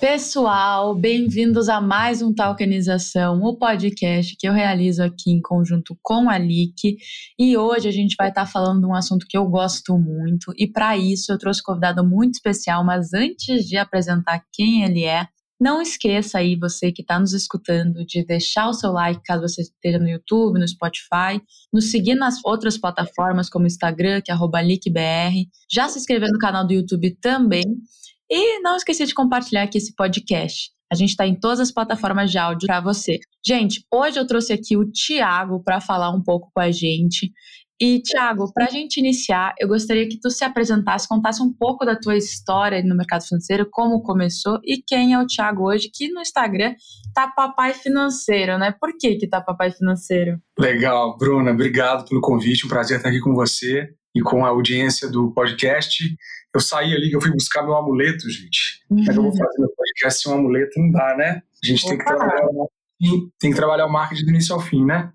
Pessoal, bem-vindos a mais um Talkanização, o podcast que eu realizo aqui em conjunto com a Lick. E hoje a gente vai estar falando de um assunto que eu gosto muito. E para isso eu trouxe um convidado muito especial, mas antes de apresentar quem ele é, não esqueça aí, você que está nos escutando, de deixar o seu like caso você esteja no YouTube, no Spotify, nos seguir nas outras plataformas como Instagram, que é LickBR, já se inscrever no canal do YouTube também e não esqueça de compartilhar aqui esse podcast. A gente está em todas as plataformas de áudio para você. Gente, hoje eu trouxe aqui o Tiago para falar um pouco com a gente. E, Tiago, para a gente iniciar, eu gostaria que tu se apresentasse, contasse um pouco da tua história no mercado financeiro, como começou e quem é o Tiago hoje, que no Instagram tá papai financeiro, né? Por que que tá papai financeiro? Legal, Bruna, obrigado pelo convite, um prazer estar aqui com você e com a audiência do podcast. Eu saí ali, que eu fui buscar meu amuleto, gente. É que eu vou fazer meu podcast sem um amuleto? Não dá, né? A gente tem que, trabalhar o marketing, tem que trabalhar o marketing do início ao fim, né?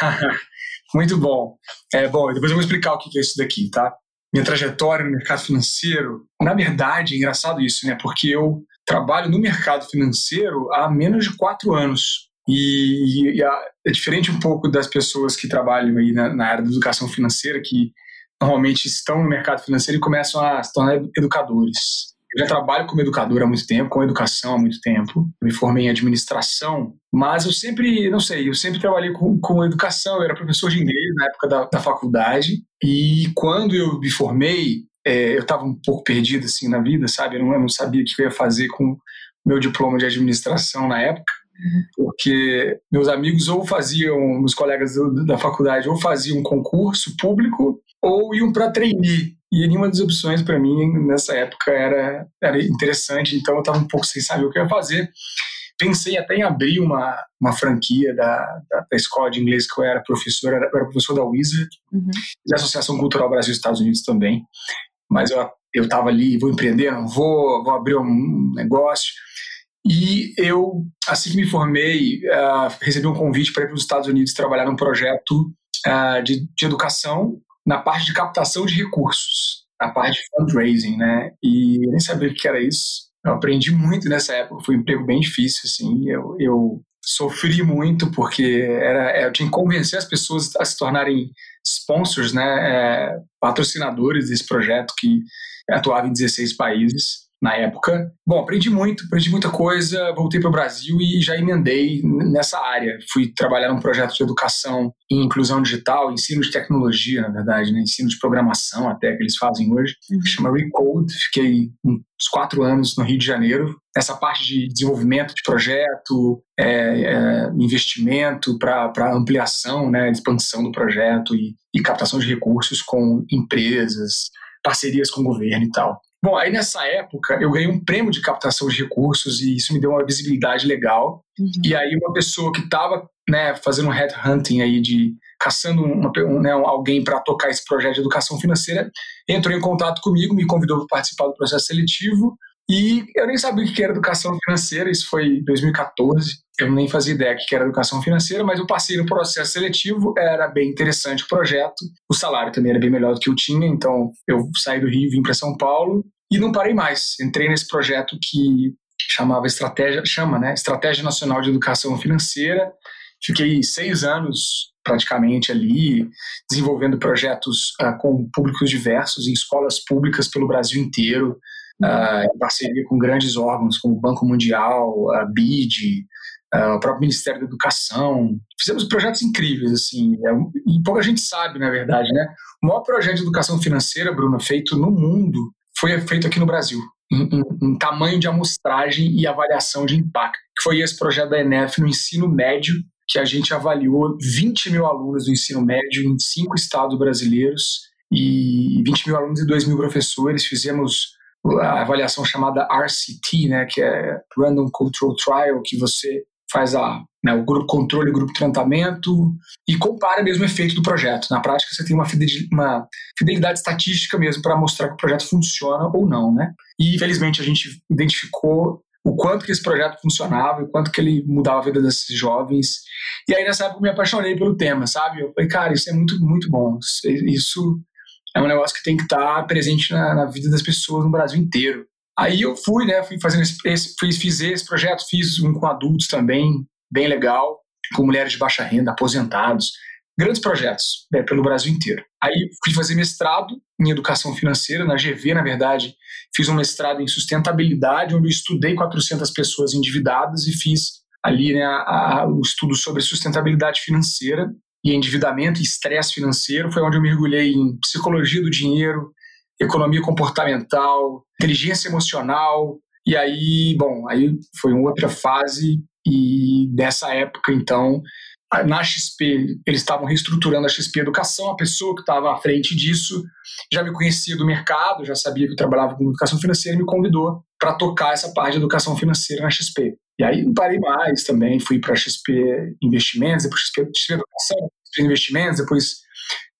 Ah. Muito bom. É, bom, depois eu vou explicar o que é isso daqui, tá? Minha trajetória no mercado financeiro, na verdade, é engraçado isso, né? Porque eu trabalho no mercado financeiro há menos de quatro anos. E, e é diferente um pouco das pessoas que trabalham aí na, na área da educação financeira, que normalmente estão no mercado financeiro e começam a se tornar educadores. Eu já trabalho como educador há muito tempo, com educação há muito tempo. Me formei em administração, mas eu sempre, não sei, eu sempre trabalhei com, com educação. Eu era professor de inglês na época da, da faculdade. E quando eu me formei, é, eu estava um pouco perdido assim na vida, sabe? Eu não, eu não sabia o que eu ia fazer com meu diploma de administração na época porque meus amigos ou faziam, meus colegas da faculdade, ou faziam um concurso público ou iam para trainee. E nenhuma das opções para mim nessa época era, era interessante, então eu estava um pouco sem saber o que eu ia fazer. Pensei até em abrir uma, uma franquia da, da, da escola de inglês que eu era professor, eu era professor da Wizard, uhum. da Associação Cultural Brasil-Estados Unidos também. Mas eu estava ali, vou empreender, não vou, vou abrir um negócio. E eu, assim que me formei, uh, recebi um convite para ir para os Estados Unidos trabalhar num projeto uh, de, de educação na parte de captação de recursos, na parte de fundraising, né? E eu nem sabia o que era isso. Eu aprendi muito nessa época, foi um emprego bem difícil, assim. Eu, eu sofri muito porque era, eu tinha que convencer as pessoas a se tornarem sponsors, né? É, patrocinadores desse projeto que atuava em 16 países na época. Bom, aprendi muito, aprendi muita coisa, voltei para o Brasil e já emendei nessa área. Fui trabalhar num projeto de educação em inclusão digital, ensino de tecnologia, na verdade, né? ensino de programação até que eles fazem hoje, uhum. chama Recode. Fiquei uns quatro anos no Rio de Janeiro, essa parte de desenvolvimento de projeto, é, é, investimento para ampliação, né, expansão do projeto e, e captação de recursos com empresas, parcerias com o governo e tal. Bom, aí nessa época eu ganhei um prêmio de captação de recursos e isso me deu uma visibilidade legal. Uhum. E aí uma pessoa que estava né, fazendo um headhunting aí de caçando uma, um, né, alguém para tocar esse projeto de educação financeira entrou em contato comigo, me convidou para participar do processo seletivo e eu nem sabia o que era educação financeira, isso foi em 2014. Eu nem fazia ideia que era educação financeira, mas eu passei no processo seletivo, era bem interessante o projeto. O salário também era bem melhor do que eu tinha, então eu saí do Rio, vim para São Paulo e não parei mais. Entrei nesse projeto que chamava estratégia, chama, né, Estratégia Nacional de Educação Financeira. Fiquei seis anos praticamente ali desenvolvendo projetos uh, com públicos diversos em escolas públicas pelo Brasil inteiro, uh, em parceria com grandes órgãos como o Banco Mundial, a BID, uh, o próprio Ministério da Educação. Fizemos projetos incríveis, assim, é, e pouca gente sabe, na verdade, né? O maior projeto de educação financeira, Bruno, feito no mundo, foi feito aqui no Brasil, em, tamanho de amostragem e avaliação de impacto, que foi esse projeto da ENEF no ensino médio, que a gente avaliou 20 mil alunos do ensino médio em cinco estados brasileiros e 20 mil alunos e 2 mil professores. Fizemos a avaliação chamada RCT, né, que é Random Control Trial, que você faz a, né, o grupo controle, o grupo tratamento e compara mesmo o efeito do projeto. Na prática, você tem uma fidelidade, uma fidelidade estatística mesmo para mostrar que o projeto funciona ou não, né? E infelizmente a gente identificou o quanto que esse projeto funcionava, o quanto que ele mudava a vida desses jovens. E aí nessa época eu me apaixonei pelo tema, sabe? Eu falei, cara, isso é muito, muito bom. Isso é um negócio que tem que estar presente na, na vida das pessoas no Brasil inteiro. Aí eu fui, né, fui fazendo esse, fiz, fiz esse projeto, fiz um com adultos também, bem legal, com mulheres de baixa renda, aposentados, grandes projetos né, pelo Brasil inteiro. Aí fui fazer mestrado em educação financeira, na GV, na verdade, fiz um mestrado em sustentabilidade, onde eu estudei 400 pessoas endividadas e fiz ali né, o estudo sobre sustentabilidade financeira e endividamento e estresse financeiro. Foi onde eu mergulhei em psicologia do dinheiro, economia comportamental, inteligência emocional. E aí, bom, aí foi uma outra fase e nessa época, então, na XP, eles estavam reestruturando a XP Educação, a pessoa que estava à frente disso já me conhecia do mercado, já sabia que eu trabalhava com educação financeira e me convidou para tocar essa parte de educação financeira na XP. E aí não parei mais também, fui para XP Investimentos, depois XP, XP Educação, XP Investimentos, depois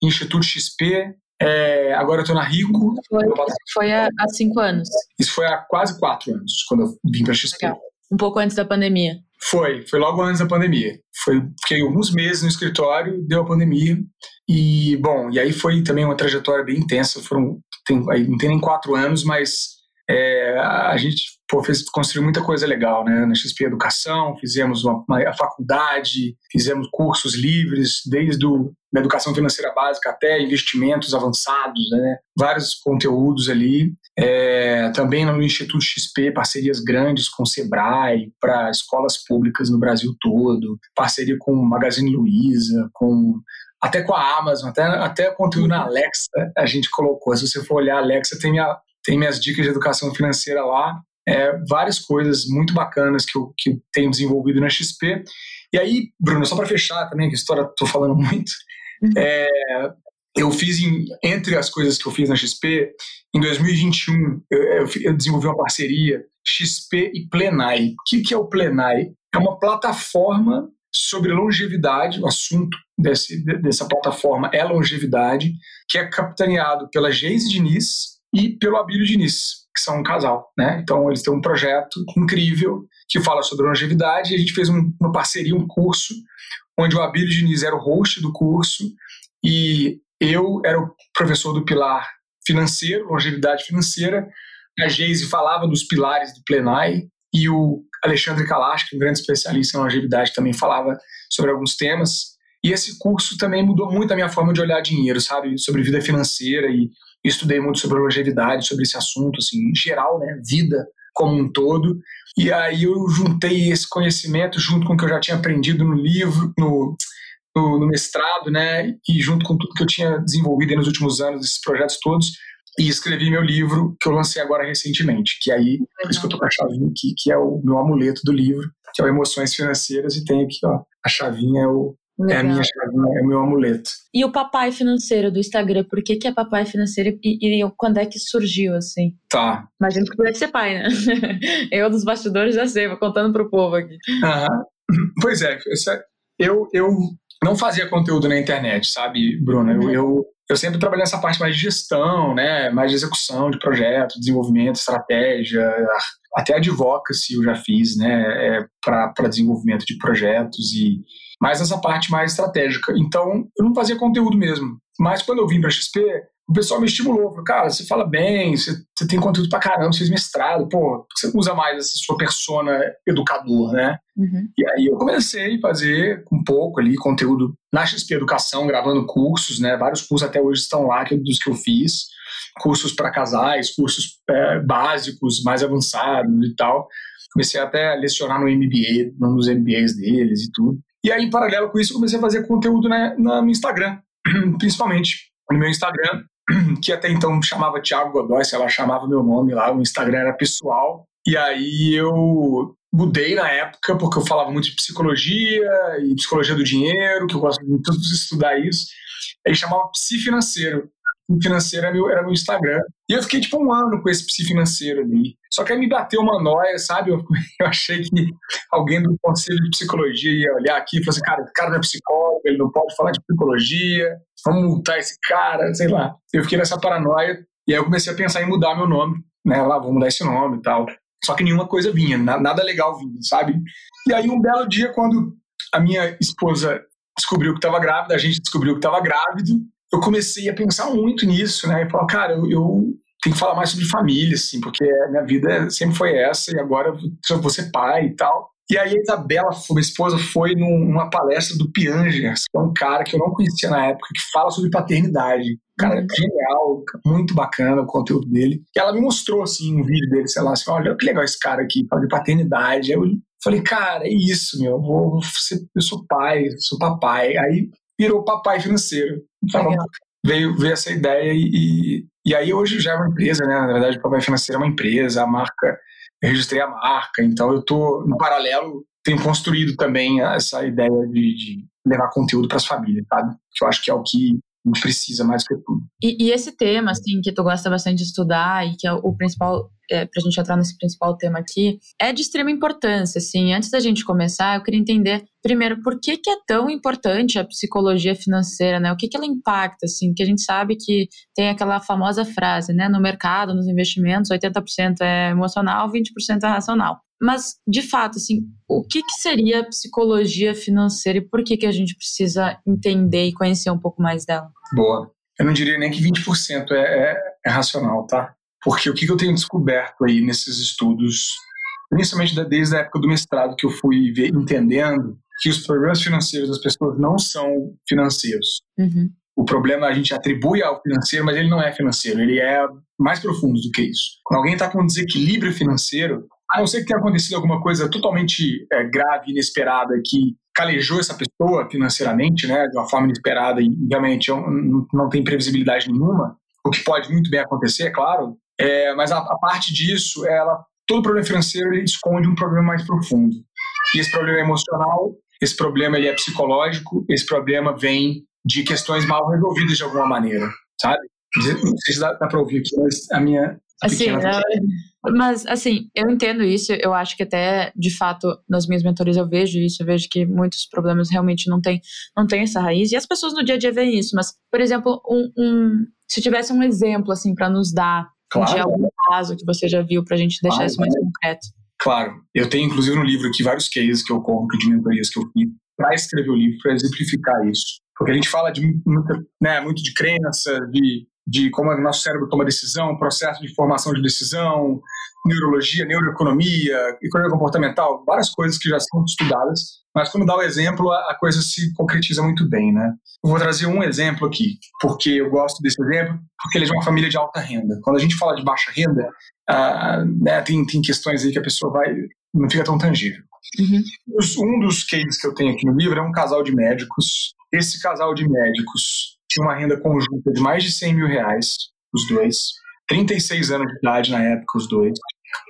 Instituto XP, é, agora eu estou na Rico. Foi, foi há, há, cinco anos. Isso foi há quase quatro anos, quando eu vim para a XP. Legal. Um pouco antes da pandemia. Foi, foi logo antes da pandemia. Foi, fiquei alguns meses no escritório, deu a pandemia. E, bom, e aí foi também uma trajetória bem intensa. Foram, tem, não tem nem quatro anos, mas é, a gente pô, fez, construiu muita coisa legal, né? Na XP Educação, fizemos uma, uma, a faculdade, fizemos cursos livres, desde o, da educação financeira básica até investimentos avançados, né? Vários conteúdos ali. É, também no Instituto XP, parcerias grandes com o Sebrae, para escolas públicas no Brasil todo, parceria com o Magazine Luiza, com até com a Amazon, até, até conteúdo na Alexa a gente colocou. Se você for olhar a Alexa, tem, minha, tem minhas dicas de educação financeira lá é, várias coisas muito bacanas que eu, que eu tenho desenvolvido na XP. E aí, Bruno, só para fechar também, que história estou falando muito. É, eu fiz, em, entre as coisas que eu fiz na XP, em 2021, eu, eu, desenvolvi uma parceria XP e Plenai. O que, que é o Plenai? É uma plataforma sobre longevidade, o assunto desse, dessa plataforma é longevidade, que é capitaneado pela Geise Diniz e pelo Abílio Diniz que são um casal, né? Então eles têm um projeto incrível que fala sobre longevidade e a gente fez um, uma parceria, um curso, onde o Abílio Diniz era o host do curso e eu era o professor do pilar financeiro, longevidade financeira, a Geise falava dos pilares do Plenai e o Alexandre Kalash, que é um grande especialista em longevidade, também falava sobre alguns temas. E esse curso também mudou muito a minha forma de olhar dinheiro, sabe? Sobre vida financeira e estudei muito sobre longevidade, sobre esse assunto, assim, em geral, né, vida como um todo. E aí eu juntei esse conhecimento junto com o que eu já tinha aprendido no livro, no, no, no mestrado, né, e junto com tudo que eu tinha desenvolvido nos últimos anos, esses projetos todos, e escrevi meu livro, que eu lancei agora recentemente, que aí, por isso que eu tô com a chavinha aqui, que é o meu amuleto do livro, que é o Emoções Financeiras, e tem aqui, ó, a chavinha é o Legal. É a minha chavinha, é o meu amuleto. E o papai financeiro do Instagram, por que, que é papai financeiro e, e quando é que surgiu, assim? Tá. Imagina que deve ser pai, né? eu dos bastidores já sei, vou contando pro povo aqui. Uhum. Pois é, é, eu, eu não fazia conteúdo na internet, sabe, Bruna? Uhum. Eu, eu, eu sempre trabalhei nessa parte mais de gestão, né? Mais de execução de projeto, desenvolvimento, estratégia, até advocacy eu já fiz, né? É, para desenvolvimento de projetos e mais essa parte mais estratégica. Então, eu não fazia conteúdo mesmo. Mas quando eu vim para a XP, o pessoal me estimulou. Falou, cara, você fala bem, você, você tem conteúdo pra caramba, você fez mestrado, pô, você usa mais essa sua persona educador, né? Uhum. E aí eu comecei a fazer um pouco ali conteúdo na XP Educação, gravando cursos, né? Vários cursos até hoje estão lá, que, dos que eu fiz. Cursos para casais, cursos é, básicos, mais avançados e tal. Comecei até a lecionar no MBA, nos MBAs deles e tudo. E aí, em paralelo com isso, eu comecei a fazer conteúdo né, no Instagram, principalmente no meu Instagram, que até então chamava Thiago Godoy, sei lá, chamava meu nome lá, o Instagram era pessoal. E aí eu mudei na época, porque eu falava muito de psicologia e psicologia do dinheiro, que eu gosto muito de estudar isso. Aí chamava Psi Financeiro financeiro era meu, era meu Instagram. E eu fiquei tipo um ano com esse psi financeiro ali. Só que aí me bateu uma noia, sabe? Eu, eu achei que alguém do conselho de psicologia ia olhar aqui e falar assim: cara, esse cara não é psicólogo, ele não pode falar de psicologia, vamos multar esse cara, sei lá. Eu fiquei nessa paranoia e aí eu comecei a pensar em mudar meu nome, né? Lá, vou mudar esse nome e tal. Só que nenhuma coisa vinha, nada legal vinha, sabe? E aí um belo dia, quando a minha esposa descobriu que estava grávida, a gente descobriu que estava grávido, eu comecei a pensar muito nisso, né? E falar, cara, eu, eu tem que falar mais sobre família, assim, porque a minha vida sempre foi essa e agora eu vou ser pai e tal. E aí a Isabela, minha esposa, foi numa palestra do Piangers, que é um cara que eu não conhecia na época, que fala sobre paternidade. Cara, uhum. genial, muito bacana o conteúdo dele. E ela me mostrou, assim, um vídeo dele, sei lá, assim, olha que legal esse cara aqui, fala de paternidade. Aí eu falei, cara, é isso, meu, eu, vou ser, eu sou pai, sou papai. Aí virou papai financeiro. Então, veio, veio essa ideia e, e aí hoje já é uma empresa, né? Na verdade, o papai financeiro é uma empresa, a marca eu registrei a marca, então eu tô no paralelo tenho construído também essa ideia de, de levar conteúdo para as famílias, sabe? Que eu acho que é o que a gente precisa mais que tudo. E, e, esse tema, assim, que tu gosta bastante de estudar e que é o principal, é, para a gente entrar nesse principal tema aqui, é de extrema importância, assim. Antes da gente começar, eu queria entender, primeiro, por que, que é tão importante a psicologia financeira, né? O que, que ela impacta, assim? Que a gente sabe que tem aquela famosa frase, né? No mercado, nos investimentos, 80% é emocional, 20% é racional. Mas, de fato, assim, o que, que seria psicologia financeira e por que, que a gente precisa entender e conhecer um pouco mais dela? Boa. Eu não diria nem que 20% é, é, é racional, tá? Porque o que, eu tenho descoberto aí nesses estudos, principalmente desde a época do mestrado, que eu fui ver, entendendo que os problemas financeiros das pessoas não são financeiros. Uhum. O problema a gente atribui ao financeiro, mas ele não é financeiro, ele é mais profundo do que isso. Quando alguém está com desequilíbrio financeiro, a não ser que tenha acontecido alguma coisa totalmente é, grave, inesperada, que calejou essa pessoa financeiramente, né, de uma forma inesperada e realmente não, não tem previsibilidade nenhuma, o que pode muito bem acontecer, é claro, é, mas a, a, parte disso, ela, todo problema financeiro ele esconde um problema mais profundo. E esse problema é emocional, esse problema ele é psicológico, esse problema vem de questões mal resolvidas de alguma maneira, sabe? Não sei se dá, dá para ouvir aqui, mas a minha Assim, é, mas assim, eu entendo isso, eu acho que até, de fato, nas minhas mentorias eu vejo isso, eu vejo que muitos problemas realmente não têm não tem essa raiz, e as pessoas no dia a dia veem isso, mas, por exemplo, um, um se tivesse um exemplo, assim, para nos dar claro. de algum caso que você já viu, para a gente deixar claro, isso mais concreto. Claro, eu tenho inclusive no livro aqui vários cases que eu conto de mentorias que eu fiz para escrever o livro, para exemplificar isso. Porque a gente fala de muito, né, muito de crença, de de como o nosso cérebro toma decisão, processo de formação de decisão, neurologia, neuroeconomia, economia comportamental, várias coisas que já são estudadas, mas quando dá o exemplo, a coisa se concretiza muito bem, né? Eu vou trazer um exemplo aqui, porque eu gosto desse exemplo, porque ele é de uma família de alta renda. Quando a gente fala de baixa renda, ah, né, tem, tem questões aí que a pessoa vai não fica tão tangível. Uhum. Um dos cases que eu tenho aqui no livro é um casal de médicos. Esse casal de médicos tinha uma renda conjunta de mais de 100 mil reais, os dois. 36 anos de idade na época, os dois,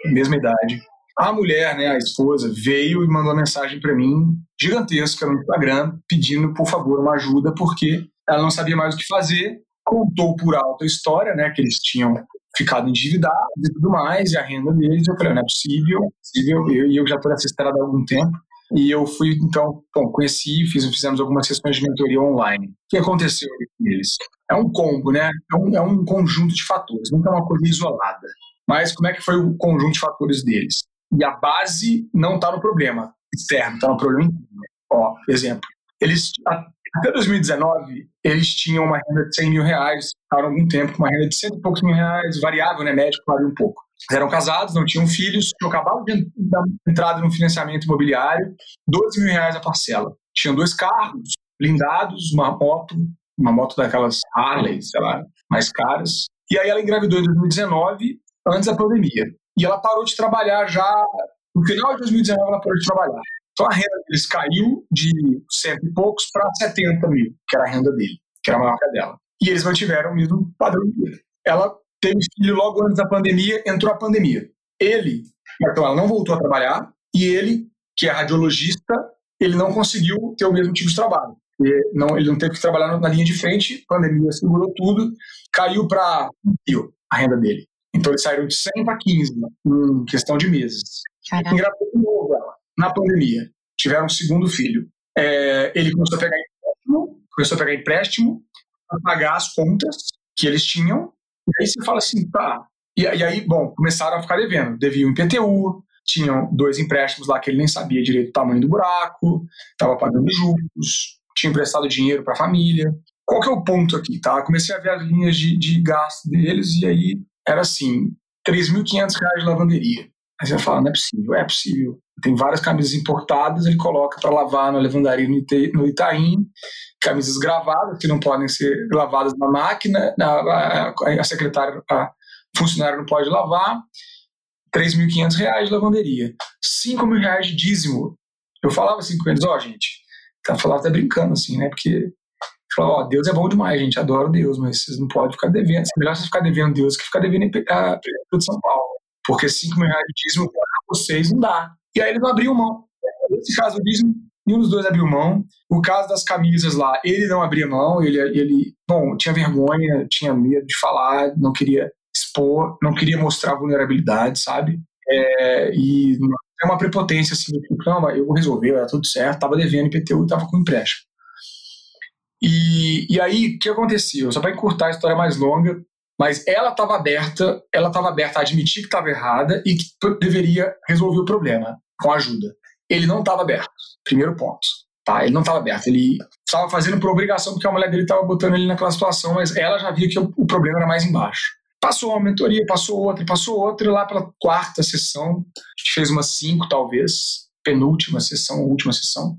mesma idade. A mulher, né, a esposa, veio e mandou uma mensagem para mim, gigantesca, no Instagram, pedindo, por favor, uma ajuda, porque ela não sabia mais o que fazer. Contou por alta a história, né, que eles tinham ficado endividados e tudo mais, e a renda deles. Eu falei, não é possível, é possível. Eu, eu já estou nessa estrada há algum tempo. E eu fui, então, bom, conheci, fiz, fizemos algumas sessões de mentoria online. O que aconteceu com eles? É um combo, né? É um, é um conjunto de fatores, não é uma coisa isolada. Mas como é que foi o conjunto de fatores deles? E a base não está no problema externo, está no problema interno. Ó, exemplo, eles, até 2019, eles tinham uma renda de 100 mil reais, ficaram algum tempo com uma renda de cento e poucos mil reais, variável, né? Médico varia um pouco eram casados, não tinham filhos, tinham acabado de dar entrada no financiamento imobiliário, 12 mil reais a parcela. Tinham dois carros blindados, uma moto, uma moto daquelas Harley, sei lá, mais caras. E aí ela engravidou em 2019, antes da pandemia. E ela parou de trabalhar já, no final de 2019 ela parou de trabalhar. Então a renda deles caiu de cento e poucos para 70 mil, que era a renda dele, que era a marca dela. E eles mantiveram o mesmo padrão dele. Ela teve filho logo antes da pandemia, entrou a pandemia. Ele, então ela não voltou a trabalhar, e ele, que é radiologista, ele não conseguiu ter o mesmo tipo de trabalho. Ele não, ele não teve que trabalhar na linha de frente, pandemia segurou tudo, caiu para a renda dele. Então eles saíram de 100 para 15 em questão de meses. Engravidou de novo ela, na pandemia. Tiveram um segundo filho. É, ele começou a pegar empréstimo, começou a pegar empréstimo para pagar as contas que eles tinham e aí você fala assim, tá. E, e aí, bom, começaram a ficar devendo. Deviam em PTU, tinham dois empréstimos lá que ele nem sabia direito o tamanho do buraco, estava pagando juros, tinha emprestado dinheiro para a família. Qual que é o ponto aqui, tá? Comecei a ver as linhas de, de gasto deles e aí era assim, 3.500 reais de lavanderia. Aí você fala, não é possível. É possível. Tem várias camisas importadas, ele coloca para lavar na lavandaria no Itaim, camisas gravadas, que não podem ser lavadas na máquina, a, a secretária, a funcionária não pode lavar, 3.500 reais de lavanderia, 5 mil reais de dízimo. Eu falava assim com eles, ó, oh, gente, tá falando até brincando assim, né, porque falava, ó, oh, Deus é bom demais, gente, adoro Deus, mas vocês não podem ficar devendo, é melhor você ficar devendo Deus que ficar devendo a Prefeitura de São Paulo, porque 5 mil reais de dízimo para vocês não dá. E aí eles não abriam mão. Nesse caso, nenhum dos dois abriu mão. O caso das camisas lá, ele não abria mão, ele, ele bom, tinha vergonha, tinha medo de falar, não queria expor, não queria mostrar vulnerabilidade, sabe? É, e é uma prepotência assim, tipo, não, eu vou resolver, era tudo certo, tava devendo IPTU e tava com empréstimo. E, e aí, o que aconteceu? Só para encurtar a história mais longa, mas ela estava aberta, ela estava aberta a admitir que estava errada e que deveria resolver o problema com ajuda. Ele não estava aberto, primeiro ponto. Tá? Ele não estava aberto, ele estava fazendo por obrigação porque a mulher dele estava botando ele naquela situação, mas ela já via que o, problema era mais embaixo. Passou uma mentoria, passou outra, passou outra, e lá pela quarta sessão, a gente fez umas cinco talvez, penúltima sessão, última sessão,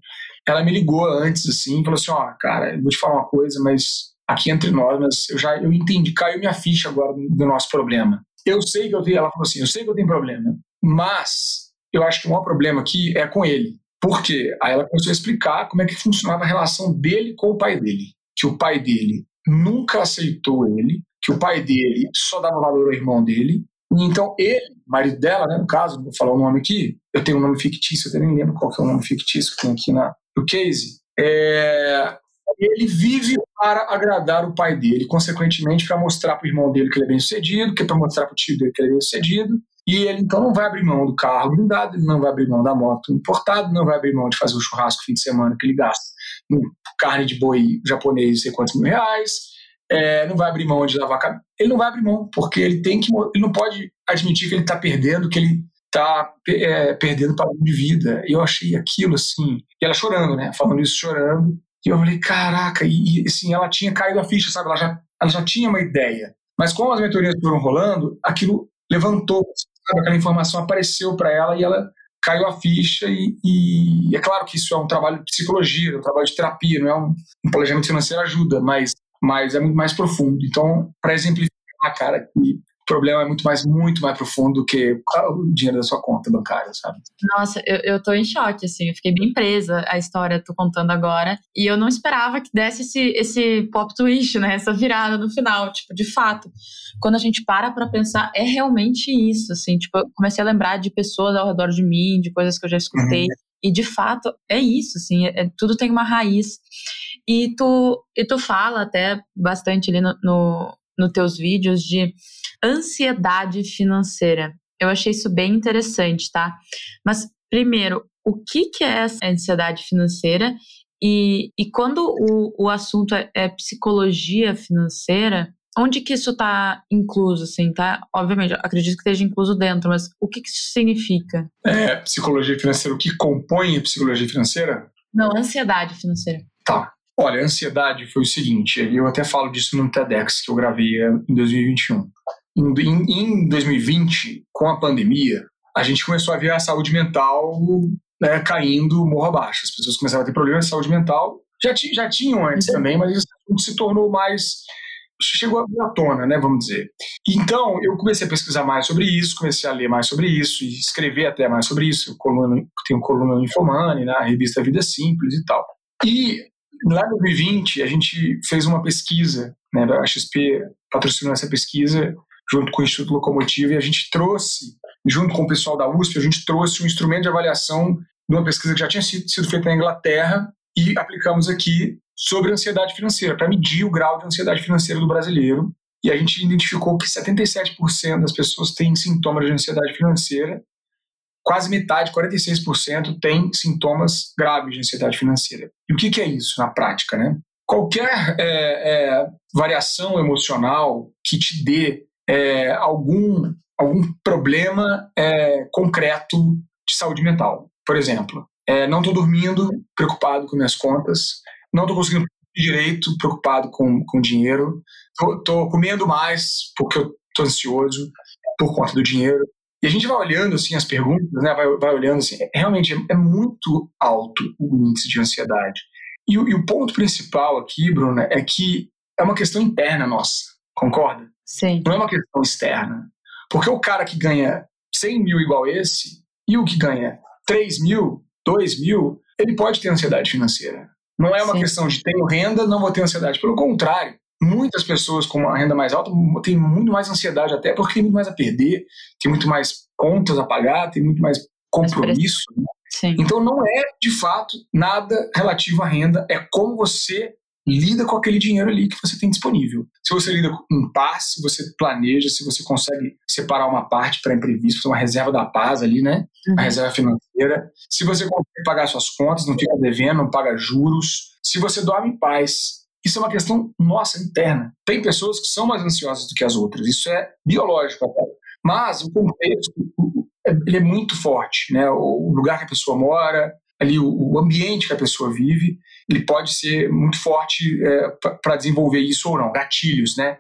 ela me ligou antes, assim, falou assim, ó, oh, cara, eu vou te falar uma coisa, mas aqui entre nós, mas eu já eu entendi, caiu minha ficha agora do nosso problema. Eu sei que eu tenho, ela falou assim, eu sei que eu tenho problema, mas eu acho que o maior problema aqui é com ele. Por quê? Aí ela começou a explicar como é que funcionava a relação dele com o pai dele. Que o pai dele nunca aceitou ele, que o pai dele só dava valor ao irmão dele. Então ele, marido dela, né, no caso, vou falar o nome aqui, eu tenho um nome fictício, eu até nem lembro qual que é o nome fictício que tem aqui na, no case. É, ele vive para agradar o pai dele, consequentemente para mostrar para o irmão dele que ele é bem sucedido, que é para mostrar para o tio dele que ele é bem sucedido, e ele então não vai abrir mão do carro blindado, ele não vai abrir mão da moto importada, não vai abrir mão de fazer o churrasco fim de semana que ele gasta com carne de boi japonês, sei quantos mil reais, é, não vai abrir mão de lavar cabelo. Ele não vai abrir mão, porque ele tem que. Ele não pode admitir que ele está perdendo, que ele está é, perdendo padrão de vida. E eu achei aquilo assim. E ela chorando, né? Falando isso chorando. E eu falei, caraca, e, e assim, ela tinha caído a ficha, sabe? Ela já, ela já tinha uma ideia. Mas como as mentorias foram rolando, aquilo levantou, sabe? aquela informação apareceu para ela e ela caiu a ficha. E, e, é claro que isso é um trabalho de psicologia, é um trabalho de terapia, não é um, um planejamento financeiro ajuda, mas, mas é muito mais profundo. Então, para exemplificar, cara, que o problema é muito mais, muito mais profundo do que o dinheiro da sua conta bancária, sabe? Nossa, eu, eu tô em choque, assim, eu fiquei bem presa a história tô contando agora, e eu não esperava que desse esse, esse pop twist, né, essa virada no final, tipo, de fato, quando a gente para pra pensar, é realmente isso, assim, tipo, eu comecei a lembrar de pessoas ao redor de mim, de coisas que eu já escutei, uhum. e de fato, é isso, assim, é, tudo tem uma raiz, e tu, e tu fala até bastante ali no, no, no teus vídeos de ansiedade financeira. Eu achei isso bem interessante, tá? Mas, primeiro, o que, que é essa ansiedade financeira? E, e quando o, o assunto é, é psicologia financeira, onde que isso está incluso, assim, tá? Obviamente, acredito que esteja incluso dentro, mas o que, que isso significa? É, psicologia financeira, o que compõe a psicologia financeira? Não, ansiedade financeira. Tá. Olha, a ansiedade foi o seguinte, eu até falo disso no TEDx que eu gravei eh, em 2021. Em, em 2020, com a pandemia, a gente começou a ver a saúde mental né, caindo morro abaixo. As pessoas começaram a ter problemas de saúde mental. Já, já tinham antes uhum. também, mas isso se tornou mais chegou à tona, né, vamos dizer. Então, eu comecei a pesquisar mais sobre isso, comecei a ler mais sobre isso e escrever até mais sobre isso. Coluna, tenho coluna no Infomani, na né, revista Vida Simples e tal. E lá em 2020, a gente fez uma pesquisa, né, a XP patrocinou essa pesquisa junto com o Instituto Locomotivo, e a gente trouxe, junto com o pessoal da USP, a gente trouxe um instrumento de avaliação de uma pesquisa que já tinha sido, sido feita na Inglaterra e aplicamos aqui sobre ansiedade financeira, para medir o grau de ansiedade financeira do brasileiro. E a gente identificou que 77% das pessoas têm sintomas de ansiedade financeira, quase metade, 46%, tem sintomas graves de ansiedade financeira. E o que, que é isso na prática? Né? Qualquer é, é, variação emocional que te dê é, algum, algum problema é, concreto de saúde mental. Por exemplo, é, não estou dormindo, preocupado com minhas contas, não estou conseguindo direito, preocupado com, com dinheiro, estou comendo mais porque eu tô ansioso por conta do dinheiro. E a gente vai olhando assim as perguntas, né? Vai, vai olhando assim, é, realmente é, é, muito alto o índice de ansiedade. E, e o ponto principal aqui, Bruna, é que é uma questão interna nossa, concorda? Sim. Não é uma questão externa. Porque o cara que ganha 100 mil igual esse e o que ganha 3 mil, 2 mil, ele pode ter ansiedade financeira. Não é uma Sim. questão de tenho renda, não vou ter ansiedade. Pelo contrário, muitas pessoas com uma renda mais alta têm muito mais ansiedade, até porque tem muito mais a perder, tem muito mais contas a pagar, tem muito mais compromisso. Né? Então não é, de fato, nada relativo à renda, é como você lida com aquele dinheiro ali que você tem disponível. Se você lida em paz, se você planeja, se você consegue separar uma parte para imprevisto, uma reserva da paz ali, né? Uhum. A reserva financeira. Se você consegue pagar suas contas, não fica devendo, não paga juros. Se você dorme em paz. Isso é uma questão nossa, interna. Tem pessoas que são mais ansiosas do que as outras. Isso é biológico até. Mas o contexto, ele é muito forte, né? O lugar que a pessoa mora, ali o, ambiente que a pessoa vive, ele pode ser muito forte é, para desenvolver isso ou não, gatilhos, né?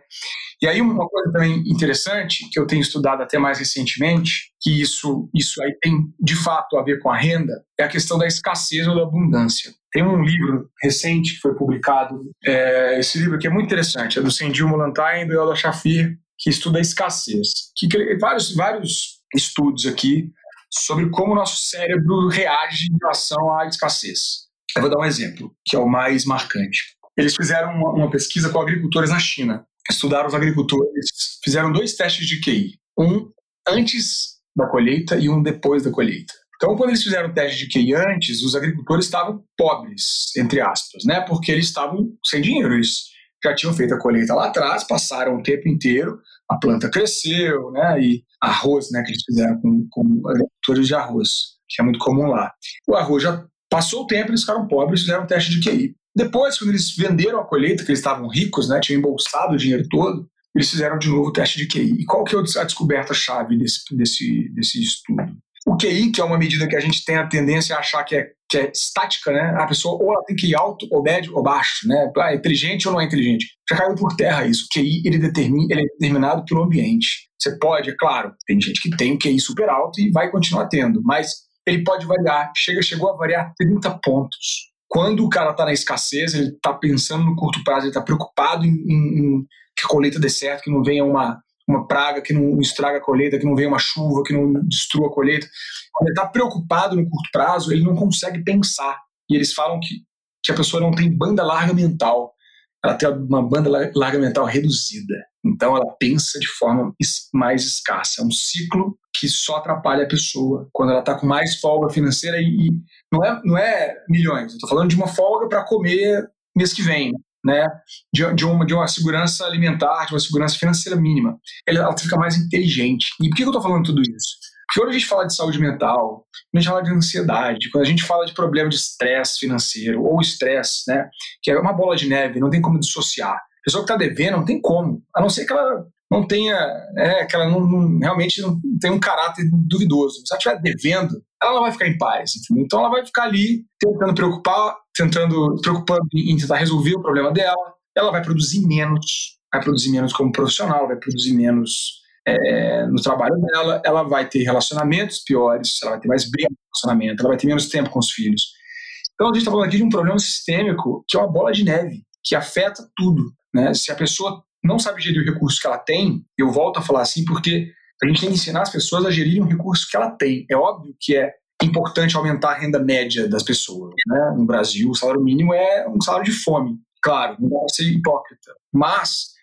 E aí uma coisa também interessante que eu tenho estudado até mais recentemente, que isso isso aí tem de fato a ver com a renda, é a questão da escassez ou da abundância. Tem um livro recente que foi publicado, é, esse livro aqui é muito interessante, é do Sendil Molantain e do Elda Shafir, que estuda a escassez. Que, que vários vários estudos aqui sobre como o nosso cérebro reage em relação à escassez. Eu vou dar um exemplo, que é o mais marcante. Eles fizeram uma, uma pesquisa com agricultores na China. Estudaram os agricultores, fizeram dois testes de QI. Um antes da colheita e um depois da colheita. Então, quando eles fizeram o teste de QI antes, os agricultores estavam pobres, entre aspas, né? Porque eles estavam sem dinheiro. Eles já tinham feito a colheita lá atrás, passaram o tempo inteiro, a planta cresceu, né? E arroz, né, que eles fizeram com, com agricultores de arroz, que é muito comum lá. O arroz já passou o tempo, eles ficaram pobres, fizeram um teste de QI. Depois, quando eles venderam a colheita, que eles estavam ricos, né, tinham embolsado o dinheiro todo, eles fizeram de novo o teste de QI. E qual que é a descoberta-chave desse, desse, desse estudo? O QI, que é uma medida que a gente tem a tendência a achar que é, que é estática, né? A pessoa ou ela tem QI alto, ou médio, ou baixo, né? Ah, é inteligente ou não é inteligente. Já caiu por terra isso. O QI, ele, determina, ele é determinado pelo ambiente. Você pode, é claro, tem gente que tem um QI super alto e vai continuar tendo, mas ele pode variar. Chega, chegou a variar 30 pontos. Quando o cara está na escassez, ele está pensando no curto prazo, ele está preocupado em, em, em que a colheita dê certo, que não venha uma uma praga que não estraga a colheita, que não venha uma chuva, que não destrua a colheita. Quando ele está preocupado no curto prazo, ele não consegue pensar. E eles falam que, que a pessoa não tem banda larga mental. Ela tem uma banda larga mental reduzida. Então ela pensa de forma mais escassa. É um ciclo que só atrapalha a pessoa quando ela está com mais folga financeira e, e, não, é, não é milhões. Eu estou falando de uma folga para comer mês que vem né, de, de, uma, de uma segurança alimentar, de uma segurança financeira mínima. Ela, ela fica mais inteligente. E por que eu estou falando tudo isso? Porque quando a gente fala de saúde mental, quando a gente fala de ansiedade, quando a gente fala de problema de estresse financeiro ou estresse, né, que é uma bola de neve, não tem como dissociar. A pessoa que está devendo não tem como, a não ser que ela não tenha, é, que ela não, não, realmente não tem um caráter duvidoso. Se ela estiver devendo, ela não vai ficar em paz. Entendeu? Então ela vai ficar ali tentando preocupar, tentando preocupando em tentar resolver o problema dela. Ela vai produzir menos, vai produzir menos como profissional, vai produzir menos é, no trabalho dela. Ela vai ter relacionamentos piores, ela vai ter mais no relacionamento, ela vai ter menos tempo com os filhos. Então a gente está falando aqui de um problema sistêmico que é uma bola de neve que afeta tudo. Né? Se a pessoa não sabe gerir o recurso que ela tem, eu volto a falar assim porque a gente tem que ensinar as pessoas a gerirem o recurso que ela tem. É óbvio que é importante aumentar a renda média das pessoas. Né? No Brasil, o salário mínimo é um salário de fome. Claro, não dá para ser hipócrita. Mas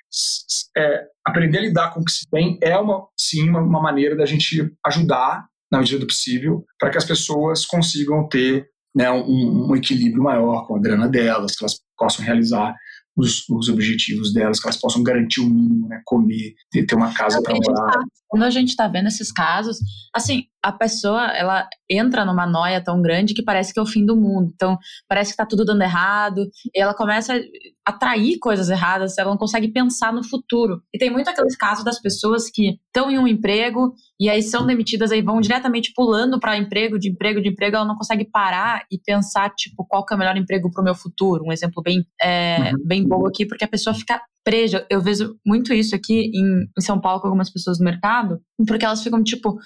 é, aprender a lidar com o que se tem é, uma, sim, uma, uma maneira da gente ajudar, na medida do possível, para que as pessoas consigam ter né, um, um, equilíbrio maior com a grana delas, que elas possam realizar os, os, objetivos delas, que elas possam garantir o mínimo, né? Comer, ter, ter uma casa para morar. Tá, quando a gente está vendo esses casos, assim, a pessoa ela entra numa noia tão grande que parece que é o fim do mundo. Então, parece que está tudo dando errado, e ela começa atrair coisas erradas, ela não consegue pensar no futuro. E tem muito aqueles casos das pessoas que estão em um emprego e aí são demitidas aí vão diretamente pulando para emprego, de emprego, de emprego, ela não consegue parar e pensar tipo qual que é o melhor emprego para o meu futuro. Um exemplo bem é, uhum. bem bom aqui porque a pessoa fica presa. Eu vejo muito isso aqui em, em São Paulo com algumas pessoas do mercado, porque elas ficam tipo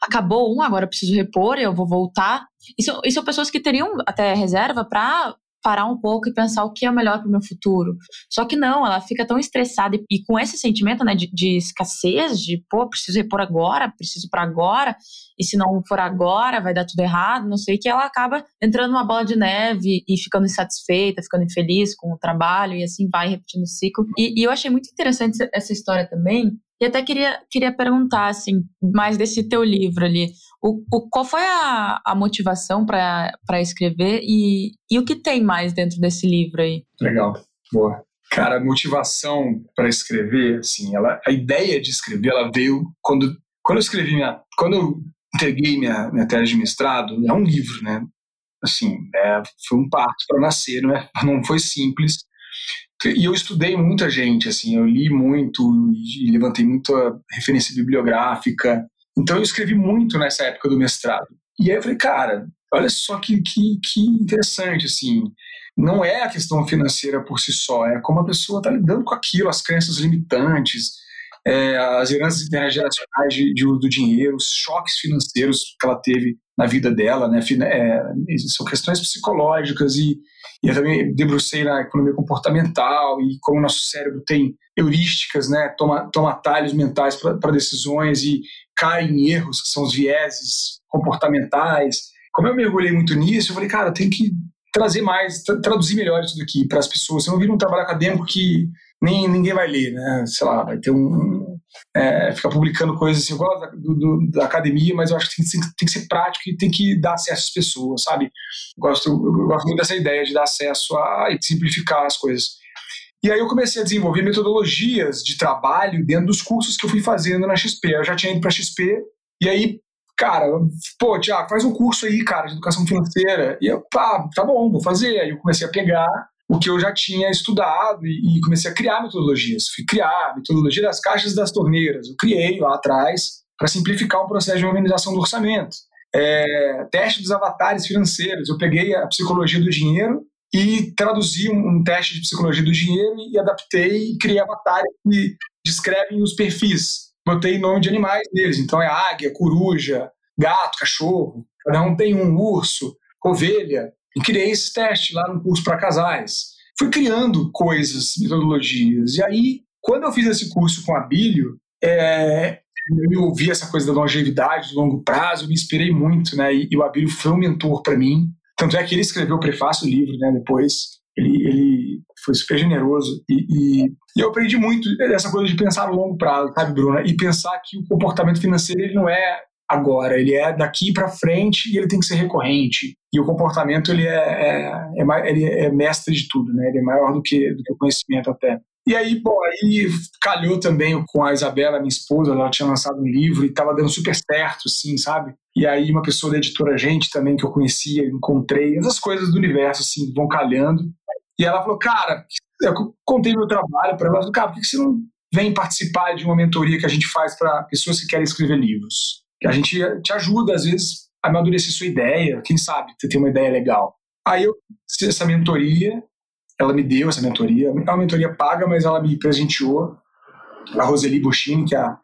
acabou um, agora preciso repor, eu vou voltar. Isso, isso são pessoas que teriam até reserva para parar um pouco e pensar o que é melhor para o meu futuro. Só que não, ela fica tão estressada e, e com esse sentimento né, de, de, escassez, de pô, preciso repor agora, preciso para agora, e se não for agora vai dar tudo errado, não sei, que ela acaba entrando numa bola de neve e ficando insatisfeita, ficando infeliz com o trabalho e assim vai repetindo o ciclo. E, e eu achei muito interessante essa história também, e até queria, queria perguntar, assim, mais desse teu livro ali. O, o qual foi a, a motivação para escrever e, e o que tem mais dentro desse livro aí? Legal, boa. Cara, a motivação para escrever, assim, ela, a ideia de escrever, ela veio quando, quando eu escrevi minha. Quando eu entreguei minha, minha tese de mestrado, é um livro, né? Assim, é, foi um parto para nascer, não, é, não foi simples. E eu estudei muita gente, assim, eu li muito e levantei muita referência bibliográfica. Então eu escrevi muito nessa época do mestrado. E aí eu falei, cara, olha só que, que, que interessante, assim. Não é a questão financeira por si só, é como a pessoa está lidando com aquilo, as crenças limitantes, é, as heranças intergeracionais de, de uso do dinheiro, os choques financeiros que ela teve na vida dela, né? É, são questões psicológicas e, e eu também debrucei na economia comportamental e como o nosso cérebro tem heurísticas, né? Toma, toma atalhos mentais para decisões e cai em erros, que são os vieses comportamentais. Como eu mergulhei muito nisso, eu falei, cara, eu tenho que trazer mais, tra traduzir melhor isso daqui para as pessoas. Eu não vi um trabalho acadêmico que nem ninguém vai ler, né? Sei lá, vai ter um. É, ficar publicando coisas assim, gosto da, do, da academia, mas eu acho que tem, tem, tem, que ser prático e tem que dar acesso às pessoas, sabe? Eu gosto, eu gosto muito dessa ideia de dar acesso a e simplificar as coisas. E aí eu comecei a desenvolver metodologias de trabalho dentro dos cursos que eu fui fazendo na XP. Eu já tinha ido para XP, e aí, cara, pô, Tiago, faz um curso aí, cara, de educação financeira. E eu, pá, tá bom, vou fazer. Aí eu comecei a pegar o que eu já tinha estudado e, e, comecei a criar metodologias. Fui criar metodologia das caixas das torneiras. Eu criei lá atrás para simplificar o processo de organização do orçamento. É, teste dos avatares financeiros. Eu peguei a psicologia do dinheiro e traduzi um, um teste de psicologia do dinheiro e adaptei e criei avatares que descrevem os perfis. Botei nome de animais deles. Então é águia, coruja, gato, cachorro. Cada um tem um urso, ovelha. E criei esse teste lá no curso para casais. Fui criando coisas, metodologias. E aí, quando eu fiz esse curso com a Bílio, é, eu ouvi essa coisa da longevidade, do longo prazo, me inspirei muito, né? E, e o Abílio foi um mentor para mim. Tanto é que ele escreveu o prefácio do livro, né? Depois, ele, ele foi super generoso. E, e, e, eu aprendi muito dessa coisa de pensar no longo prazo, sabe, Bruna? E pensar que o comportamento financeiro ele não é agora, ele é daqui para frente e ele tem que ser recorrente. E o comportamento ele é, é, é, ele é mestre de tudo, né? Ele é maior do que, do que o conhecimento até. E aí, bom, aí calhou também com a Isabela, minha esposa, ela tinha lançado um livro e estava dando super certo, assim, sabe? E aí uma pessoa da editora Gente também que eu conhecia, encontrei, essas coisas do universo, assim, vão calhando. E ela falou, cara, eu contei meu trabalho para ela, cara, por que você não vem participar de uma mentoria que a gente faz para pessoas que querem escrever livros? A gente te ajuda, às vezes, a amadurecer sua ideia, quem sabe você tem uma ideia legal. Aí eu essa mentoria, ela me deu essa mentoria, é uma mentoria paga, mas ela me presenteou, a Roseli Buschini, que é a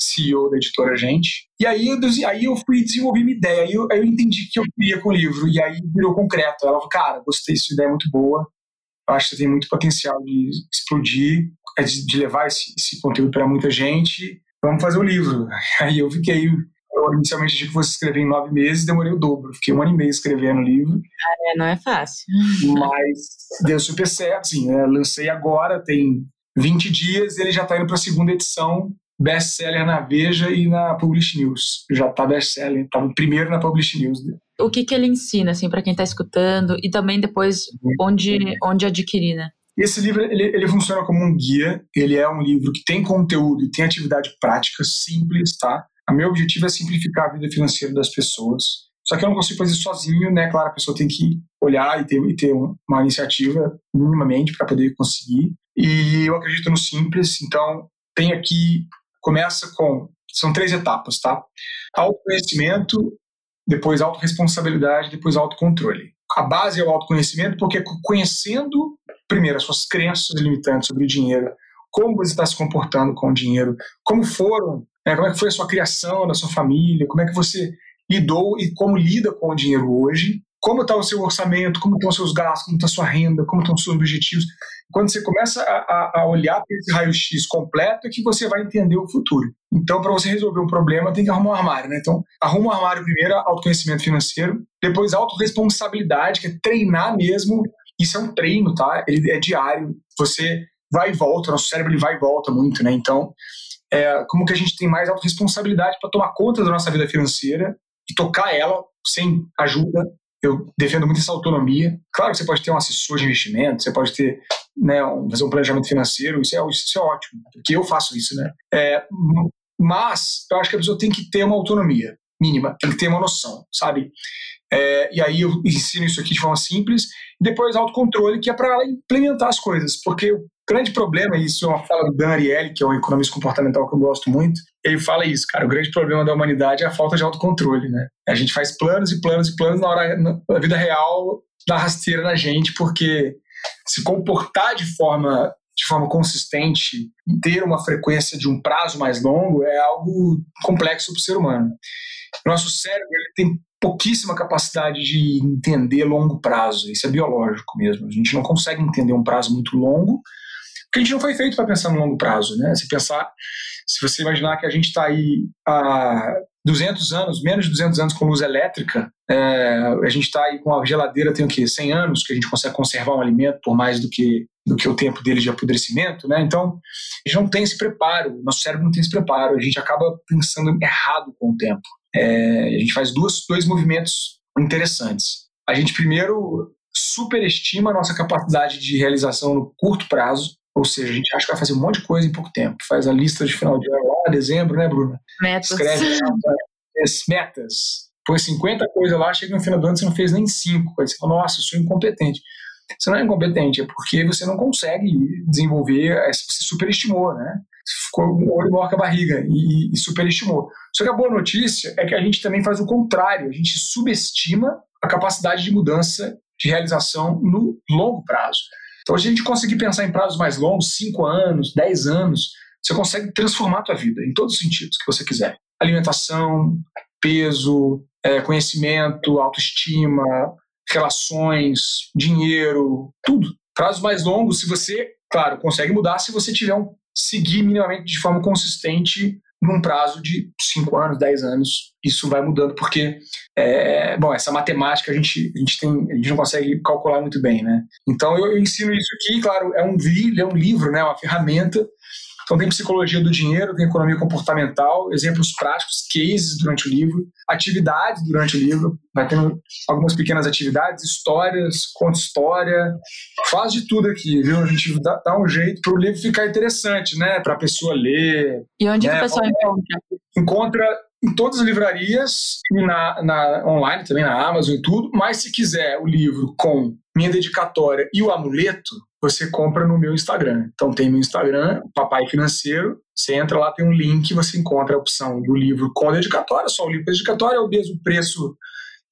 CEO da editora Gente. E aí eu, aí eu fui desenvolver minha ideia, aí eu, aí eu entendi que eu queria com o livro, e aí virou concreto. Ela falou, cara, gostei, sua ideia é muito boa, acho que tem muito potencial de explodir, é de levar esse, esse conteúdo para muita gente, vamos fazer o livro. Aí eu fiquei eu inicialmente achei que fosse escrever em nove meses, demorei o dobro. Fiquei um ano e meio escrevendo o livro. É, não é fácil. Mas deu super certo, sim. Né? Lancei agora, tem 20 dias, e ele já está indo para a segunda edição, best-seller na Veja e na Publish News. Já está best-seller, estava primeiro na Publish News. O que, que ele ensina, assim, para quem está escutando, e também depois onde, onde adquirir, né? Esse livro ele, ele, funciona como um guia. Ele é um livro que tem conteúdo e tem atividade prática simples, tá? O meu objetivo é simplificar a vida financeira das pessoas. Só que eu não consigo fazer sozinho, né? Claro, a pessoa tem que olhar e ter, e ter uma iniciativa minimamente para poder conseguir. E eu acredito no simples, então tem aqui, começa com, são três etapas, tá? Autoconhecimento, depois autorresponsabilidade, depois autocontrole. a base é o autoconhecimento, porque conhecendo, primeiro, as suas crenças limitantes sobre o dinheiro, como você está se comportando com o dinheiro, como foram, né, como é que foi a sua criação da sua família, como é que você lidou e como lida com o dinheiro hoje, como está o seu orçamento, como estão os seus gastos, como está a sua renda, como estão os seus objetivos. Quando você começa a, a olhar para esse raio-x completo, é que você vai entender o futuro. Então, para você resolver um problema, tem que arrumar um armário, né? Então, arruma um armário primeiro, autoconhecimento financeiro, depois autorresponsabilidade, que é treinar mesmo. Isso é um treino, tá? Ele é diário. Você vai e volta, nosso cérebro ele vai e volta muito, né? Então, é, como que a gente tem mais autorresponsabilidade para tomar conta da nossa vida financeira e tocar ela sem ajuda eu defendo muito essa autonomia. Claro que você pode ter um assessor de investimento, você pode ter, né, um, fazer um planejamento financeiro, isso é, isso é ótimo, porque eu faço isso, né? É, mas eu acho que a pessoa tem que ter uma autonomia mínima, tem que ter uma noção, sabe? É, e aí eu ensino isso aqui de forma simples. Depois autocontrole, que é para ela implementar as coisas, porque grande problema, e isso é uma fala do Dan Ariely, que é um economista comportamental que eu gosto muito, ele fala isso, cara, o grande problema da humanidade é a falta de autocontrole, né? A gente faz planos e planos e planos na hora, na vida real, dá rasteira na gente, porque se comportar de forma de forma consistente ter uma frequência de um prazo mais longo é algo complexo para o ser humano. Nosso cérebro ele tem pouquíssima capacidade de entender longo prazo. Isso é biológico mesmo. A gente não consegue entender um prazo muito longo, porque a gente não foi feito para pensar no longo prazo, né? Se pensar, se você imaginar que a gente está aí há 200 anos, menos de 200 anos com luz elétrica, é, a gente está aí com a geladeira tem o quê? 100 anos que a gente consegue conservar um alimento por mais do que do que o tempo dele de apodrecimento, né? Então, a gente não tem esse preparo, nosso cérebro não tem esse preparo, a gente acaba pensando errado com o tempo é, a gente faz duas, dois movimentos interessantes. A gente primeiro superestima a nossa capacidade de realização no curto prazo, ou seja, a gente acha que vai fazer um monte de coisa em pouco tempo. Faz a lista de final de ano lá, dezembro, né, Bruna? Metas. Escreve metas. Põe 50 coisas lá, chega no final do ano você não fez nem 5. Aí você fala, nossa, eu sou incompetente. Você não é incompetente, é porque você não consegue desenvolver, é, você superestimou, né? ficou um olho maior que a barriga e, e superestimou. Só que a boa notícia é que a gente também faz o contrário, a gente subestima a capacidade de mudança de realização no longo prazo. Então, se a gente conseguir pensar em prazos mais longos, 5 anos, 10 anos, você consegue transformar a tua vida em todos os sentidos que você quiser. Alimentação, peso, é, conhecimento, autoestima, relações, dinheiro, tudo. Prazos mais longos, se você, claro, consegue mudar se você tiver um seguir minimamente de forma consistente num prazo de 5 anos, 10 anos. Isso vai mudando, porque, é, bom, essa matemática a gente, a, gente tem, a gente não consegue calcular muito bem, né? Então eu, eu ensino isso aqui, claro, é um, é um livro, né, uma ferramenta então tem psicologia do dinheiro, tem economia comportamental, exemplos práticos, cases durante o livro, atividades durante o livro, vai tendo algumas pequenas atividades, histórias, conta história, faz de tudo aqui, viu? A gente dá, dá um jeito para o livro ficar interessante, né? Para a pessoa ler. E onde né? que a pessoa encontra? Encontra em todas as livrarias e na, na, online também, na Amazon e tudo, mas se quiser o livro com minha dedicatória e o amuleto, você compra no meu Instagram. Então tem meu Instagram, Papai Financeiro. Você entra lá, tem um link, você encontra a opção do livro com dedicatória, só o livro com dedicatória é o mesmo preço,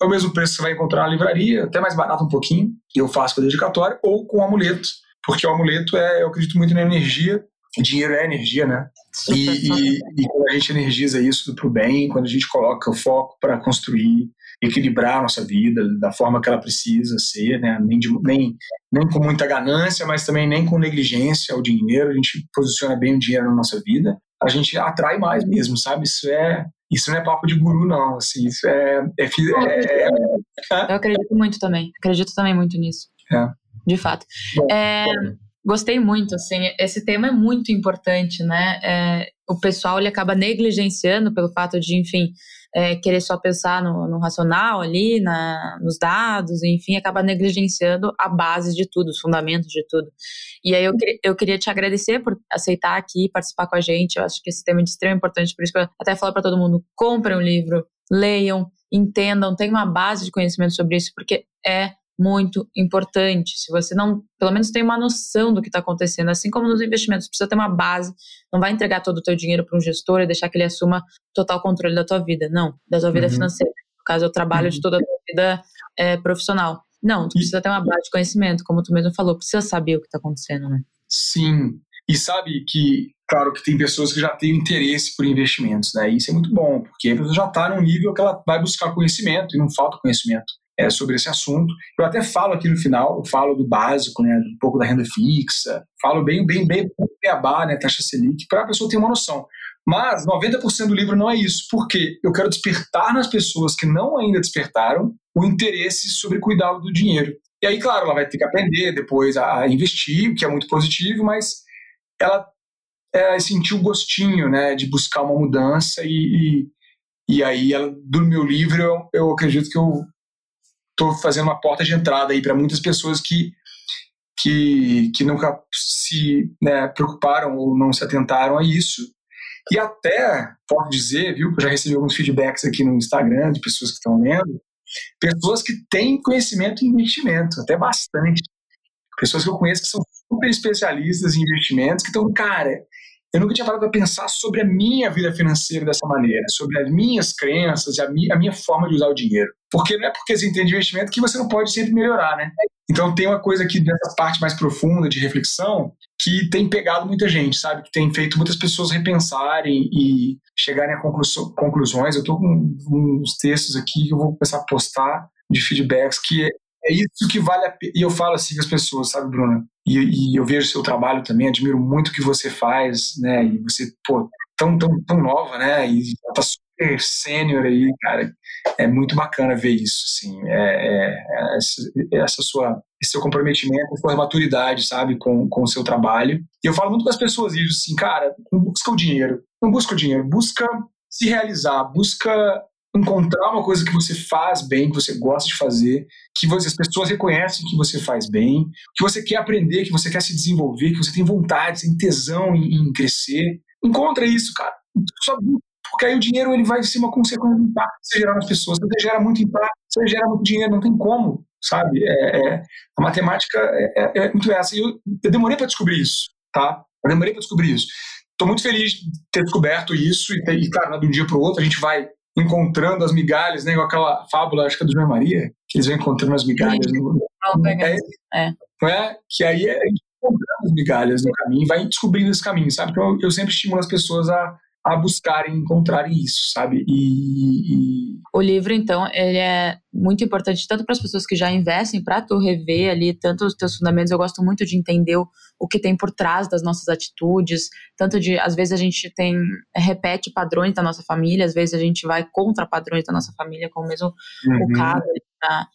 é o mesmo preço que você vai encontrar na livraria, até mais barato um pouquinho, eu faço com a dedicatória, ou com o amuleto, porque o amuleto é, eu acredito muito na energia, dinheiro é energia, né? E, e, e, quando a gente energiza isso para o bem, quando a gente coloca o foco para construir, equilibrar a nossa vida da forma que ela precisa ser, né? nem, de, nem, nem com muita ganância, mas também nem com negligência ao dinheiro, a gente posiciona bem o dinheiro na nossa vida, a gente atrai mais mesmo, sabe? Isso é isso não é papo de guru, não. Assim, isso é, é, é, é, Eu acredito muito também. Acredito também muito nisso. É. De fato. Bom, é, bom. Gostei muito, assim, esse tema é muito importante, né? É, o pessoal ele acaba negligenciando pelo fato de, enfim, é, querer só pensar no, no racional ali, na, nos dados, enfim, acaba negligenciando a base de tudo, os fundamentos de tudo. E aí eu, eu queria te agradecer por aceitar aqui, participar com a gente. Eu acho que esse tema é de extrema importância, por isso que eu até falo para todo mundo: comprem um livro, leiam, entendam, tenham uma base de conhecimento sobre isso, porque é muito importante. Se você não, pelo menos tem uma noção do que está acontecendo, assim como nos investimentos, precisa ter uma base. Não vai entregar todo o teu dinheiro para um gestor e deixar que ele assuma total controle da tua vida. Não, da tua vida uhum. financeira. No caso, é o trabalho uhum. de toda a tua vida é, profissional. Não, tu precisa ter uma base de conhecimento, como tu mesmo falou, precisa saber o que está acontecendo, né? Sim. E sabe que, claro, que tem pessoas que já têm interesse por investimentos, né? Isso é muito bom, porque a pessoa já está num nível que ela vai buscar conhecimento e não falta conhecimento é, sobre esse assunto. Eu até falo aqui no final, falo do básico, né, um pouco da renda fixa, falo bem, bem, bem beabá, né, taxa Selic, para a pessoa ter uma noção. Mas 90% do livro não é isso, porque eu quero despertar nas pessoas que não ainda despertaram o interesse sobre cuidar do dinheiro. E aí, claro, ela vai ter que aprender depois a investir, o que é muito positivo, mas ela é, sentiu o gostinho né, de buscar uma mudança e, e, e aí ela, do meu livro eu, eu acredito que eu estou fazendo uma porta de entrada aí para muitas pessoas que, que, que nunca se né, preocuparam ou não se atentaram a isso. E até, posso dizer, viu, que eu já recebi alguns feedbacks aqui no Instagram de pessoas que estão lendo, pessoas que têm conhecimento em investimento, até bastante. Pessoas que eu conheço que são super especialistas em investimentos, que estão, cara, eu nunca tinha parado para pensar sobre a minha vida financeira dessa maneira, sobre as minhas crenças, minha, a minha forma de usar o dinheiro. Porque não é porque você entende investimento que você não pode sempre melhorar, né? Então tem uma coisa aqui dessa parte mais profunda de reflexão que tem pegado muita gente, sabe? Que tem feito muitas pessoas repensarem e chegarem a conclusões. Eu estou com uns textos aqui que eu vou começar a postar de feedbacks que é, é isso que vale a pena. E eu falo assim com as pessoas, sabe, Bruna? E, e eu vejo seu trabalho também, admiro muito o que você faz, né? E você, pô, tão, tão, tão nova, né? E tá super sênior aí, cara. É muito bacana ver isso, assim. É, é, essa sua, esse seu comprometimento, sua maturidade, sabe, com, com o seu trabalho. E eu falo muito com as pessoas isso, assim, cara, não busca o dinheiro, não busca o dinheiro, busca se realizar, busca encontrar uma coisa que você faz bem, que você gosta de fazer, que você, as pessoas reconhecem que você faz bem, que você quer aprender, que você quer se desenvolver, que você tem vontade, tem tesão em, em crescer. Encontra isso, cara. Só porque aí o dinheiro ele vai ser uma consequência do impacto que você gerar nas pessoas. Se você gera muito impacto, você gera muito dinheiro, não tem como, sabe? É, é a matemática é, é, é, muito essa. E eu, eu demorei para descobrir isso, tá? Eu demorei para descobrir isso. Estou muito feliz de ter descoberto isso e, e claro, de um dia para o outro a gente vai encontrando as migalhas, né? Com aquela fábula, acho que é do João Maria, que eles vão encontrando as migalhas. No, no, é, é. Não é? Que aí é encontrando as migalhas no caminho, vai descobrindo esse caminho, sabe? Então eu sempre estimulo as pessoas a, a buscarem encontrarem isso, sabe? E, e, o livro então ele é muito importante tanto para as pessoas que já investem para tu rever ali tanto os teus fundamentos. Eu gosto muito de entender o, o, que tem por trás das nossas atitudes, tanto de às vezes a gente tem repete padrões da nossa família, às vezes a gente vai contra padrões da nossa família, como mesmo uhum. o caso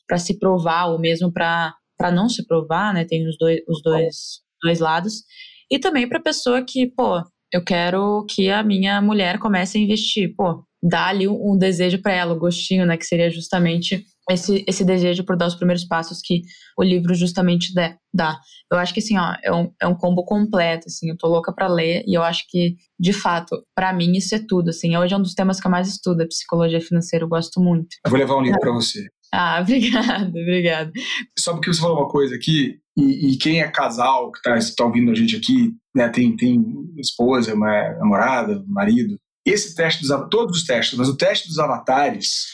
para se provar ou mesmo para para não se provar, né? Tem os dois os dois dois lados. E também para pessoa que, pô, eu quero que a minha mulher comece a investir. Pô, dá ali um, um desejo para ela, o gostinho, né? Que seria justamente esse, esse desejo por dar os primeiros passos que o livro justamente dá. Eu acho que assim, ó, é um, é um combo completo, assim, eu tô louca para ler e eu acho que, de fato, para mim isso é tudo, assim, hoje é um dos temas que eu mais estudo, é psicologia financeira, eu gosto muito. Eu vou levar um livro para você. Ah, obrigada, obrigada. Só porque você falou uma coisa aqui, e, e quem é casal, que está tá ouvindo a gente aqui, né, tem, tem esposa, uma namorada, marido. Esse teste dos todos os testes, mas o teste dos avatares,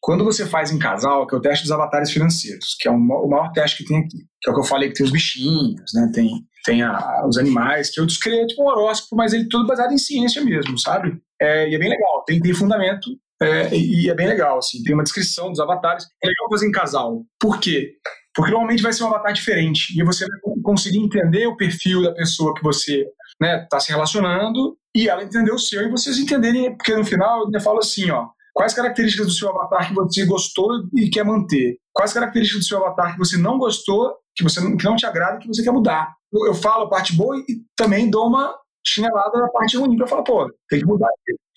quando você faz em casal, que é o teste dos avatares financeiros, que é o maior teste que tem aqui, que é o que eu falei que tem os bichinhos, né, tem, tem a, os animais, que eu descrevo tipo um horóscopo, mas ele tudo baseado em ciência mesmo, sabe? É, e é bem legal, tem, tem fundamento é, e é bem legal, assim, tem uma descrição dos avatares. É legal fazer em casal. Por quê? Porque normalmente vai ser um avatar diferente e você vai conseguir entender o perfil da pessoa que você está né, tá se relacionando e ela entender o seu e vocês entenderem, porque no final eu falo assim, ó, quais características do seu avatar que você gostou e quer manter? Quais características do seu avatar que você não gostou, que você que não te agrada e que você quer mudar? Eu, eu falo a parte boa e também dou uma chinelada na parte ruim para falar, pô, tem que mudar,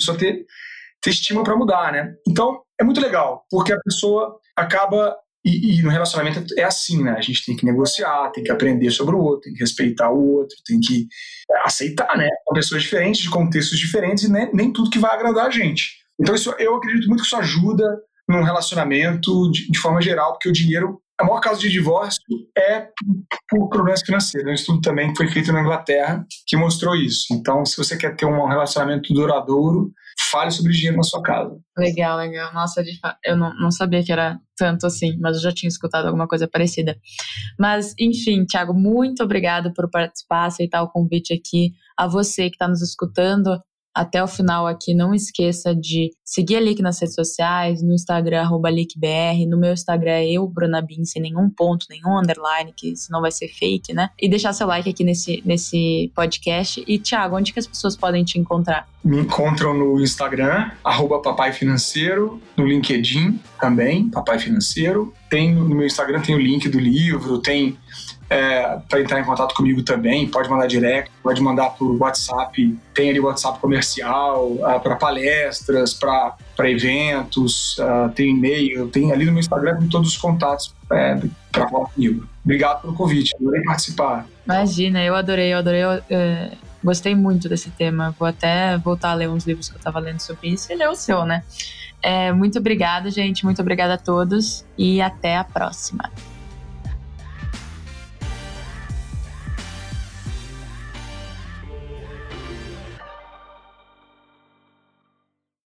só ter ter estímulo para mudar, né? Então, é muito legal, porque a pessoa acaba. E, e, no relacionamento é assim, né? A gente tem que negociar, tem que aprender sobre o outro, tem que respeitar o outro, tem que aceitar, né? São pessoas diferentes, de contextos diferentes, e nem, nem tudo que vai agradar a gente. Então, isso, eu acredito muito que isso ajuda num relacionamento de, de forma geral, porque o dinheiro a maior causa de divórcio é por problemas financeiros. Um estudo também que foi feito na Inglaterra que mostrou isso. Então, se você quer ter um relacionamento duradouro, fale sobre dinheiro na sua casa. Legal, legal. Nossa, eu não, não sabia que era tanto assim, mas eu já tinha escutado alguma coisa parecida. Mas, enfim, Thiago, muito obrigado por participar, aceitar o convite aqui. A você que está nos escutando, até o final aqui, não esqueça de seguir a Lick nas redes sociais, no Instagram, arroba LickBR, no meu Instagram é eu, Bruna Bin, sem nenhum ponto, nenhum underline, que senão vai ser fake, né? E deixar seu like aqui nesse, nesse podcast. E, Thiago, onde que as pessoas podem te encontrar? Me encontram no Instagram, arroba Papai Financeiro, no LinkedIn também, Papai Financeiro. Tem, no meu Instagram tem o link do livro, tem é, para entrar em contato comigo também, pode mandar direct, pode mandar por WhatsApp, tem ali WhatsApp comercial, uh, para palestras, para eventos, uh, tem e-mail, tem ali no meu Instagram todos os contatos é, para falar comigo. Obrigado pelo convite, adorei participar. Imagina, eu adorei, eu adorei. Eu, é, gostei muito desse tema. Vou até voltar a ler uns livros que eu estava lendo sobre isso e ler o seu, né? É, muito obrigada, gente. Muito obrigada a todos e até a próxima.